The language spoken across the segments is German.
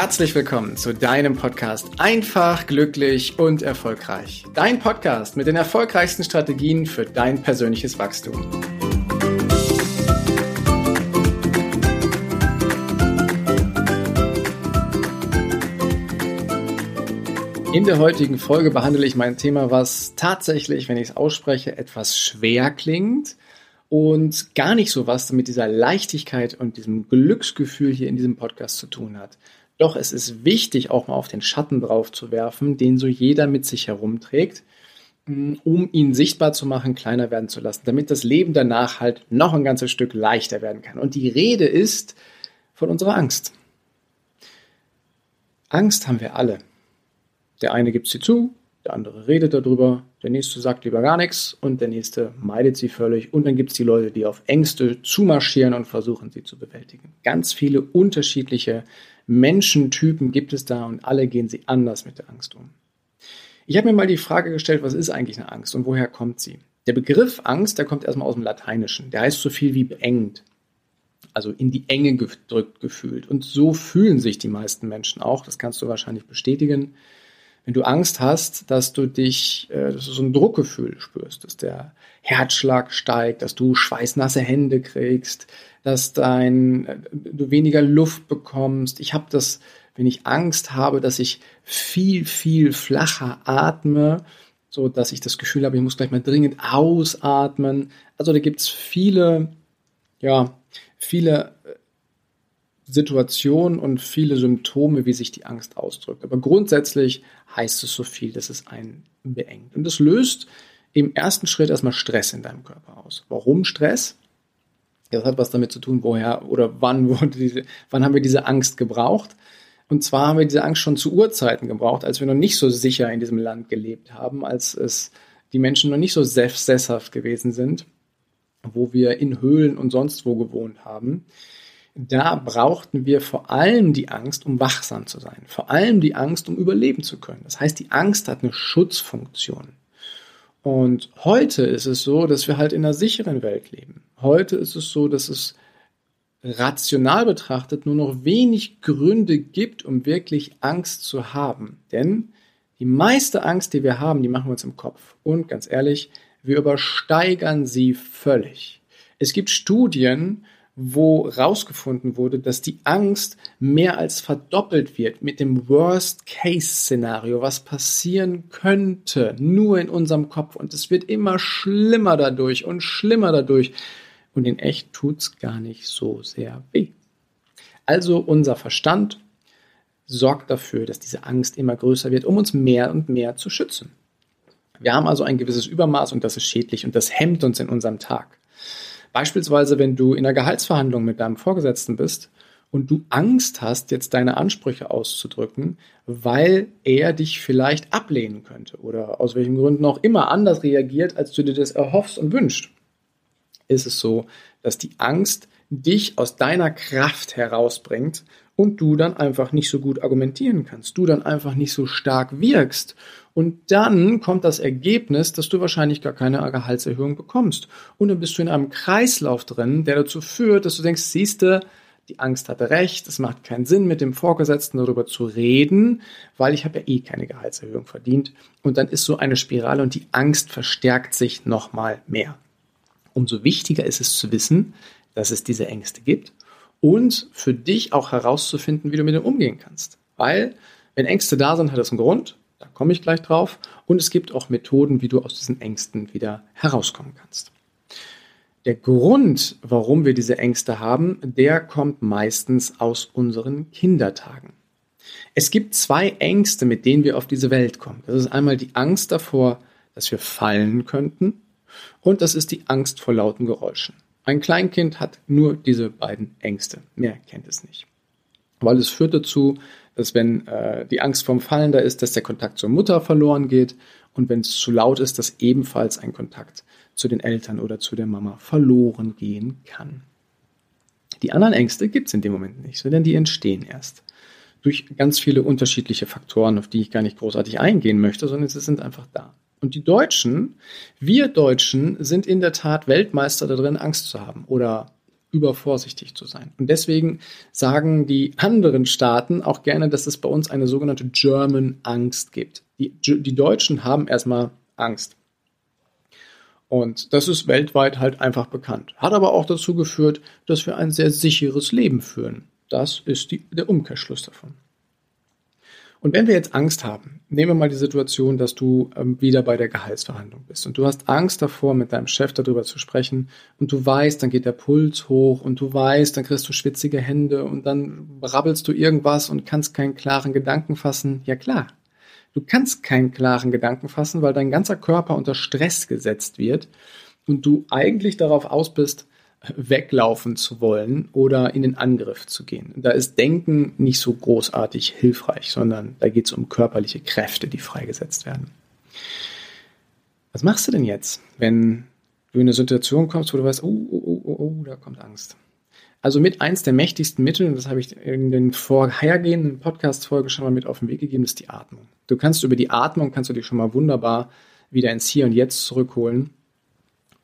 Herzlich willkommen zu deinem Podcast Einfach, glücklich und erfolgreich. Dein Podcast mit den erfolgreichsten Strategien für dein persönliches Wachstum. In der heutigen Folge behandle ich mein Thema, was tatsächlich, wenn ich es ausspreche, etwas schwer klingt und gar nicht so was mit dieser Leichtigkeit und diesem Glücksgefühl hier in diesem Podcast zu tun hat. Doch es ist wichtig, auch mal auf den Schatten drauf zu werfen, den so jeder mit sich herumträgt, mm, um ihn sichtbar zu machen, kleiner werden zu lassen, damit das Leben danach halt noch ein ganzes Stück leichter werden kann. Und die Rede ist von unserer Angst. Angst haben wir alle. Der eine gibt sie zu, der andere redet darüber, der nächste sagt lieber gar nichts und der nächste meidet sie völlig. Und dann gibt es die Leute, die auf Ängste zumarschieren und versuchen, sie zu bewältigen. Ganz viele unterschiedliche Menschentypen gibt es da und alle gehen sie anders mit der Angst um. Ich habe mir mal die Frage gestellt, was ist eigentlich eine Angst und woher kommt sie? Der Begriff Angst, der kommt erstmal aus dem Lateinischen. Der heißt so viel wie beengt. Also in die Enge gedrückt gefühlt. Und so fühlen sich die meisten Menschen auch. Das kannst du wahrscheinlich bestätigen wenn du Angst hast, dass du dich, äh, dass du so ein Druckgefühl spürst, dass der Herzschlag steigt, dass du schweißnasse Hände kriegst, dass dein, äh, du weniger Luft bekommst. Ich habe das, wenn ich Angst habe, dass ich viel, viel flacher atme, so dass ich das Gefühl habe, ich muss gleich mal dringend ausatmen. Also da gibt's viele, ja, viele Situationen und viele Symptome, wie sich die Angst ausdrückt. Aber grundsätzlich heißt es so viel, dass es einen beengt. Und das löst im ersten Schritt erstmal Stress in deinem Körper aus. Warum Stress? Das hat was damit zu tun, woher oder wann wurde diese, wann haben wir diese Angst gebraucht? Und zwar haben wir diese Angst schon zu Urzeiten gebraucht, als wir noch nicht so sicher in diesem Land gelebt haben, als es die Menschen noch nicht so sesshaft gewesen sind, wo wir in Höhlen und sonst wo gewohnt haben da brauchten wir vor allem die Angst, um wachsam zu sein. Vor allem die Angst, um überleben zu können. Das heißt, die Angst hat eine Schutzfunktion. Und heute ist es so, dass wir halt in einer sicheren Welt leben. Heute ist es so, dass es rational betrachtet nur noch wenig Gründe gibt, um wirklich Angst zu haben. Denn die meiste Angst, die wir haben, die machen wir uns im Kopf. Und ganz ehrlich, wir übersteigern sie völlig. Es gibt Studien, wo rausgefunden wurde, dass die Angst mehr als verdoppelt wird mit dem Worst-Case-Szenario, was passieren könnte, nur in unserem Kopf. Und es wird immer schlimmer dadurch und schlimmer dadurch. Und in echt tut's gar nicht so sehr weh. Also unser Verstand sorgt dafür, dass diese Angst immer größer wird, um uns mehr und mehr zu schützen. Wir haben also ein gewisses Übermaß und das ist schädlich und das hemmt uns in unserem Tag. Beispielsweise, wenn du in einer Gehaltsverhandlung mit deinem Vorgesetzten bist und du Angst hast, jetzt deine Ansprüche auszudrücken, weil er dich vielleicht ablehnen könnte oder aus welchen Gründen auch immer anders reagiert, als du dir das erhoffst und wünschst, ist es so, dass die Angst dich aus deiner Kraft herausbringt und du dann einfach nicht so gut argumentieren kannst, du dann einfach nicht so stark wirkst und dann kommt das Ergebnis, dass du wahrscheinlich gar keine Gehaltserhöhung bekommst. Und dann bist du in einem Kreislauf drin, der dazu führt, dass du denkst, siehste, die Angst hatte recht, es macht keinen Sinn, mit dem Vorgesetzten darüber zu reden, weil ich habe ja eh keine Gehaltserhöhung verdient. Und dann ist so eine Spirale und die Angst verstärkt sich nochmal mehr. Umso wichtiger ist es zu wissen, dass es diese Ängste gibt und für dich auch herauszufinden, wie du mit dem umgehen kannst. Weil, wenn Ängste da sind, hat das einen Grund da komme ich gleich drauf. Und es gibt auch Methoden, wie du aus diesen Ängsten wieder herauskommen kannst. Der Grund, warum wir diese Ängste haben, der kommt meistens aus unseren Kindertagen. Es gibt zwei Ängste, mit denen wir auf diese Welt kommen. Das ist einmal die Angst davor, dass wir fallen könnten und das ist die Angst vor lauten Geräuschen. Ein Kleinkind hat nur diese beiden Ängste. Mehr kennt es nicht. Weil es führt dazu, dass wenn äh, die Angst vorm Fallen da ist, dass der Kontakt zur Mutter verloren geht und wenn es zu laut ist, dass ebenfalls ein Kontakt zu den Eltern oder zu der Mama verloren gehen kann. Die anderen Ängste gibt es in dem Moment nicht, sondern die entstehen erst durch ganz viele unterschiedliche Faktoren, auf die ich gar nicht großartig eingehen möchte, sondern sie sind einfach da. Und die Deutschen, wir Deutschen sind in der Tat Weltmeister darin, Angst zu haben oder übervorsichtig zu sein. Und deswegen sagen die anderen Staaten auch gerne, dass es bei uns eine sogenannte German Angst gibt. Die, die Deutschen haben erstmal Angst. Und das ist weltweit halt einfach bekannt. Hat aber auch dazu geführt, dass wir ein sehr sicheres Leben führen. Das ist die, der Umkehrschluss davon. Und wenn wir jetzt Angst haben, nehmen wir mal die Situation, dass du ähm, wieder bei der Gehaltsverhandlung bist und du hast Angst davor, mit deinem Chef darüber zu sprechen und du weißt, dann geht der Puls hoch und du weißt, dann kriegst du schwitzige Hände und dann brabbelst du irgendwas und kannst keinen klaren Gedanken fassen. Ja klar, du kannst keinen klaren Gedanken fassen, weil dein ganzer Körper unter Stress gesetzt wird und du eigentlich darauf aus bist, weglaufen zu wollen oder in den Angriff zu gehen. Da ist Denken nicht so großartig hilfreich, sondern da geht es um körperliche Kräfte, die freigesetzt werden. Was machst du denn jetzt, wenn du in eine Situation kommst, wo du weißt, oh, oh, oh, oh, oh da kommt Angst? Also mit eins der mächtigsten Mittel, und das habe ich in den vorhergehenden Podcast-Folgen schon mal mit auf den Weg gegeben, ist die Atmung. Du kannst über die Atmung, kannst du dich schon mal wunderbar wieder ins Hier und Jetzt zurückholen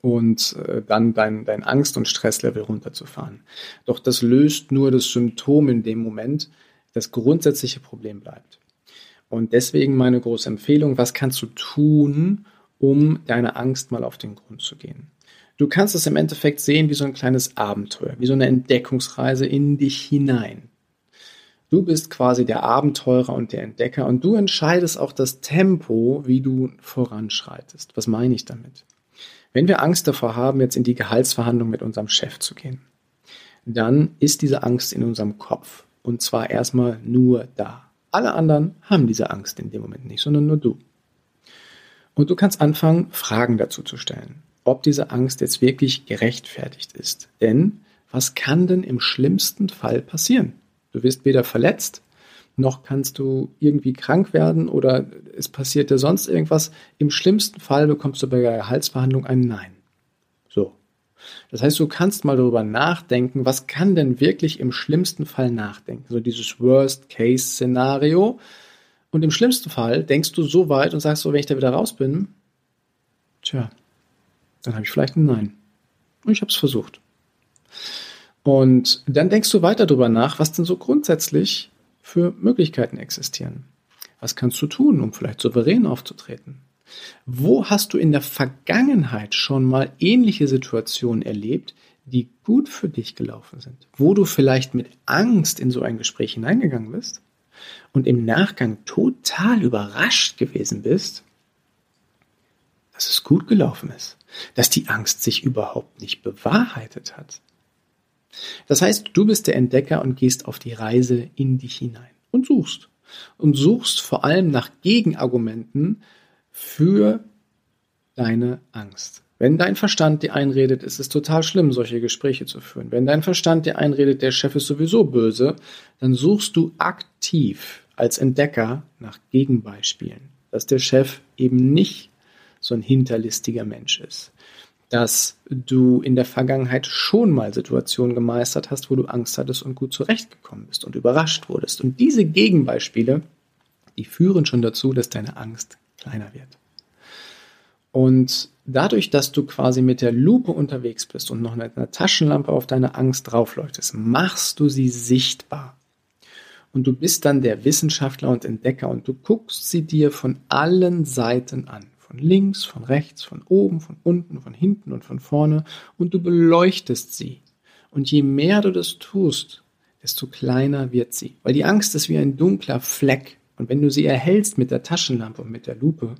und äh, dann dein, dein Angst- und Stresslevel runterzufahren. Doch das löst nur das Symptom in dem Moment. Das grundsätzliche Problem bleibt. Und deswegen meine große Empfehlung, was kannst du tun, um deine Angst mal auf den Grund zu gehen? Du kannst es im Endeffekt sehen wie so ein kleines Abenteuer, wie so eine Entdeckungsreise in dich hinein. Du bist quasi der Abenteurer und der Entdecker und du entscheidest auch das Tempo, wie du voranschreitest. Was meine ich damit? Wenn wir Angst davor haben, jetzt in die Gehaltsverhandlung mit unserem Chef zu gehen, dann ist diese Angst in unserem Kopf. Und zwar erstmal nur da. Alle anderen haben diese Angst in dem Moment nicht, sondern nur du. Und du kannst anfangen, Fragen dazu zu stellen, ob diese Angst jetzt wirklich gerechtfertigt ist. Denn was kann denn im schlimmsten Fall passieren? Du wirst weder verletzt, noch kannst du irgendwie krank werden oder es passiert dir sonst irgendwas. Im schlimmsten Fall bekommst du bei der Gehaltsverhandlung ein Nein. So. Das heißt, du kannst mal darüber nachdenken, was kann denn wirklich im schlimmsten Fall nachdenken? So dieses Worst-Case-Szenario. Und im schlimmsten Fall denkst du so weit und sagst so, wenn ich da wieder raus bin, tja, dann habe ich vielleicht ein Nein. Und ich habe es versucht. Und dann denkst du weiter darüber nach, was denn so grundsätzlich für Möglichkeiten existieren? Was kannst du tun, um vielleicht souverän aufzutreten? Wo hast du in der Vergangenheit schon mal ähnliche Situationen erlebt, die gut für dich gelaufen sind? Wo du vielleicht mit Angst in so ein Gespräch hineingegangen bist und im Nachgang total überrascht gewesen bist, dass es gut gelaufen ist, dass die Angst sich überhaupt nicht bewahrheitet hat. Das heißt, du bist der Entdecker und gehst auf die Reise in dich hinein und suchst. Und suchst vor allem nach Gegenargumenten für deine Angst. Wenn dein Verstand dir einredet, ist es total schlimm, solche Gespräche zu führen. Wenn dein Verstand dir einredet, der Chef ist sowieso böse, dann suchst du aktiv als Entdecker nach Gegenbeispielen, dass der Chef eben nicht so ein hinterlistiger Mensch ist, dass du in der Vergangenheit schon mal Situationen gemeistert hast, wo du Angst hattest und gut zurechtgekommen bist und überrascht wurdest. Und diese Gegenbeispiele, die führen schon dazu, dass deine Angst kleiner wird. Und dadurch, dass du quasi mit der Lupe unterwegs bist und noch mit einer Taschenlampe auf deine Angst draufleuchtest, machst du sie sichtbar. Und du bist dann der Wissenschaftler und Entdecker und du guckst sie dir von allen Seiten an. Von links, von rechts, von oben, von unten, von hinten und von vorne und du beleuchtest sie. Und je mehr du das tust, desto kleiner wird sie. Weil die Angst ist wie ein dunkler Fleck. Und wenn du sie erhältst mit der Taschenlampe und mit der Lupe,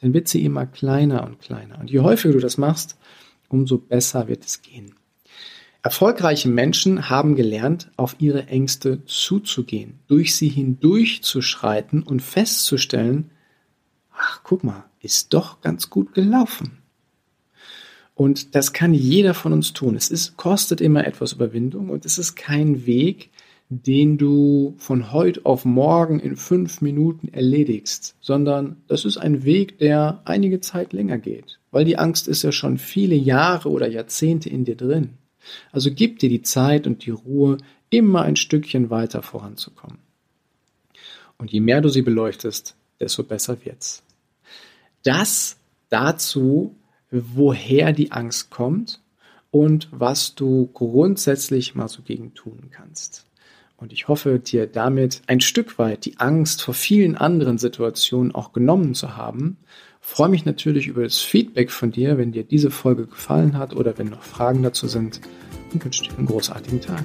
dann wird sie immer kleiner und kleiner. Und je häufiger du das machst, umso besser wird es gehen. Erfolgreiche Menschen haben gelernt, auf ihre Ängste zuzugehen, durch sie hindurchzuschreiten und festzustellen, ach, guck mal, ist doch ganz gut gelaufen. Und das kann jeder von uns tun. Es ist, kostet immer etwas Überwindung und es ist kein Weg, den du von heute auf morgen in fünf Minuten erledigst, sondern das ist ein Weg, der einige Zeit länger geht, weil die Angst ist ja schon viele Jahre oder Jahrzehnte in dir drin. Also gib dir die Zeit und die Ruhe, immer ein Stückchen weiter voranzukommen. Und je mehr du sie beleuchtest, desto besser wird's das dazu, woher die Angst kommt und was du grundsätzlich mal so gegen tun kannst. Und ich hoffe, dir damit ein Stück weit die Angst vor vielen anderen Situationen auch genommen zu haben. freue mich natürlich über das Feedback von dir, wenn dir diese Folge gefallen hat oder wenn noch Fragen dazu sind und wünsche dir einen großartigen Tag.